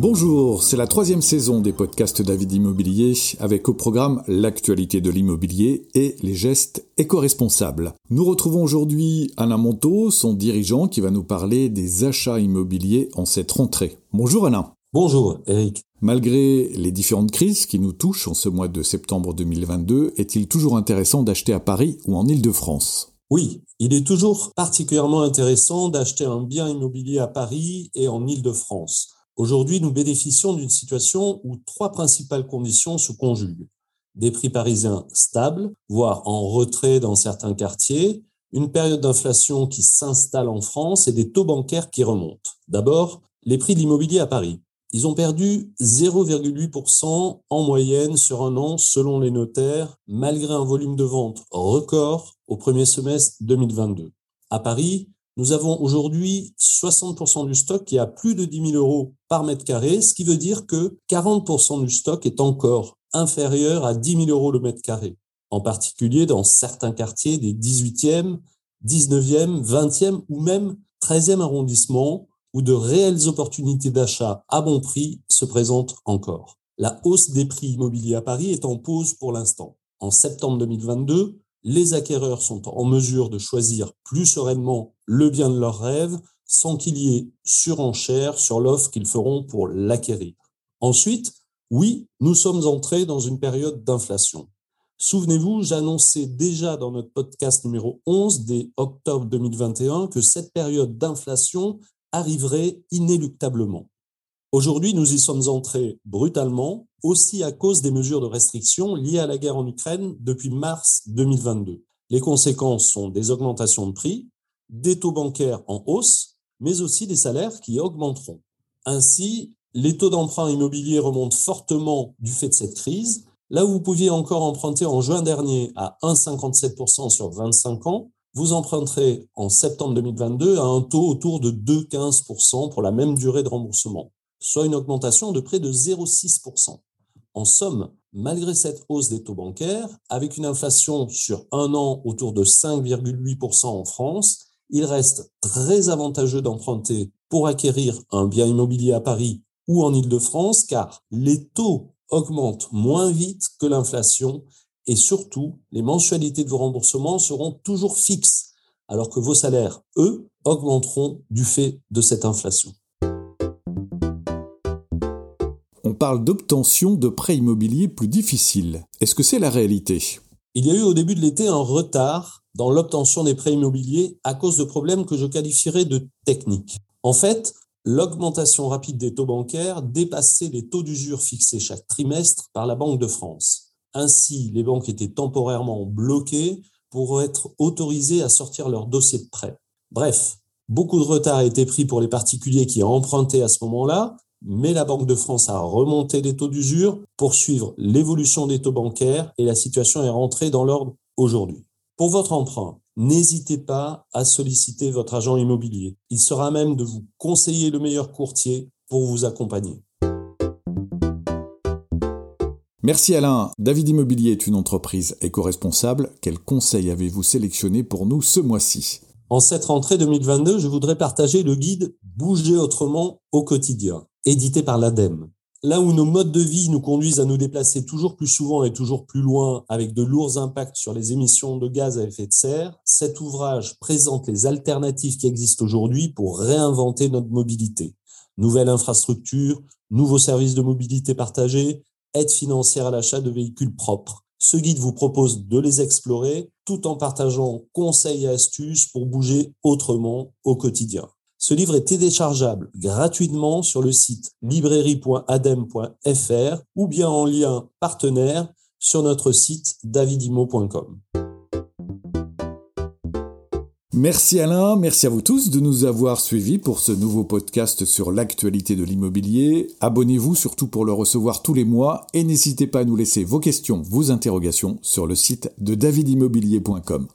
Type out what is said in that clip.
Bonjour, c'est la troisième saison des podcasts David Immobilier avec au programme l'actualité de l'immobilier et les gestes éco-responsables. Nous retrouvons aujourd'hui Alain Monteau, son dirigeant, qui va nous parler des achats immobiliers en cette rentrée. Bonjour Alain. Bonjour Eric. Malgré les différentes crises qui nous touchent en ce mois de septembre 2022, est-il toujours intéressant d'acheter à Paris ou en Île-de-France Oui, il est toujours particulièrement intéressant d'acheter un bien immobilier à Paris et en Île-de-France. Aujourd'hui, nous bénéficions d'une situation où trois principales conditions se conjuguent. Des prix parisiens stables, voire en retrait dans certains quartiers, une période d'inflation qui s'installe en France et des taux bancaires qui remontent. D'abord, les prix de l'immobilier à Paris. Ils ont perdu 0,8% en moyenne sur un an selon les notaires, malgré un volume de vente record au premier semestre 2022. À Paris, nous avons aujourd'hui 60% du stock qui a plus de 10 000 euros par mètre carré, ce qui veut dire que 40% du stock est encore inférieur à 10 000 euros le mètre carré, en particulier dans certains quartiers des 18e, 19e, 20e ou même 13e arrondissements où de réelles opportunités d'achat à bon prix se présentent encore. La hausse des prix immobiliers à Paris est en pause pour l'instant. En septembre 2022, les acquéreurs sont en mesure de choisir plus sereinement le bien de leur rêve sans qu'il y ait surenchère sur l'offre qu'ils feront pour l'acquérir. Ensuite, oui, nous sommes entrés dans une période d'inflation. Souvenez-vous, j'annonçais déjà dans notre podcast numéro 11 dès octobre 2021 que cette période d'inflation arriverait inéluctablement. Aujourd'hui, nous y sommes entrés brutalement, aussi à cause des mesures de restriction liées à la guerre en Ukraine depuis mars 2022. Les conséquences sont des augmentations de prix, des taux bancaires en hausse, mais aussi des salaires qui augmenteront. Ainsi, les taux d'emprunt immobilier remontent fortement du fait de cette crise. Là où vous pouviez encore emprunter en juin dernier à 1,57% sur 25 ans, vous emprunterez en septembre 2022 à un taux autour de 2,15% pour la même durée de remboursement soit une augmentation de près de 0,6%. En somme, malgré cette hausse des taux bancaires, avec une inflation sur un an autour de 5,8% en France, il reste très avantageux d'emprunter pour acquérir un bien immobilier à Paris ou en Île-de-France, car les taux augmentent moins vite que l'inflation et surtout, les mensualités de vos remboursements seront toujours fixes, alors que vos salaires, eux, augmenteront du fait de cette inflation. on parle d'obtention de prêts immobiliers plus difficiles. Est-ce que c'est la réalité? Il y a eu au début de l'été un retard dans l'obtention des prêts immobiliers à cause de problèmes que je qualifierais de techniques. En fait, l'augmentation rapide des taux bancaires dépassait les taux d'usure fixés chaque trimestre par la Banque de France. Ainsi, les banques étaient temporairement bloquées pour être autorisées à sortir leur dossier de prêt. Bref, beaucoup de retard a été pris pour les particuliers qui emprunté à ce moment-là, mais la Banque de France a remonté les taux d'usure pour suivre l'évolution des taux bancaires et la situation est rentrée dans l'ordre aujourd'hui. Pour votre emprunt, n'hésitez pas à solliciter votre agent immobilier. Il sera même de vous conseiller le meilleur courtier pour vous accompagner. Merci Alain. David Immobilier est une entreprise éco-responsable. Quels conseils avez-vous sélectionné pour nous ce mois-ci? En cette rentrée 2022, je voudrais partager le guide Bouger autrement au quotidien édité par l'ADEME. Là où nos modes de vie nous conduisent à nous déplacer toujours plus souvent et toujours plus loin avec de lourds impacts sur les émissions de gaz à effet de serre, cet ouvrage présente les alternatives qui existent aujourd'hui pour réinventer notre mobilité. Nouvelles infrastructures, nouveaux services de mobilité partagée, aide financière à l'achat de véhicules propres. Ce guide vous propose de les explorer tout en partageant conseils et astuces pour bouger autrement au quotidien. Ce livre est téléchargeable gratuitement sur le site librairie.adem.fr ou bien en lien partenaire sur notre site davidimo.com. Merci Alain, merci à vous tous de nous avoir suivis pour ce nouveau podcast sur l'actualité de l'immobilier. Abonnez-vous surtout pour le recevoir tous les mois et n'hésitez pas à nous laisser vos questions, vos interrogations sur le site de davidimmobilier.com.